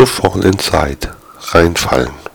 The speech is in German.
Luftwochenendzeit reinfallen.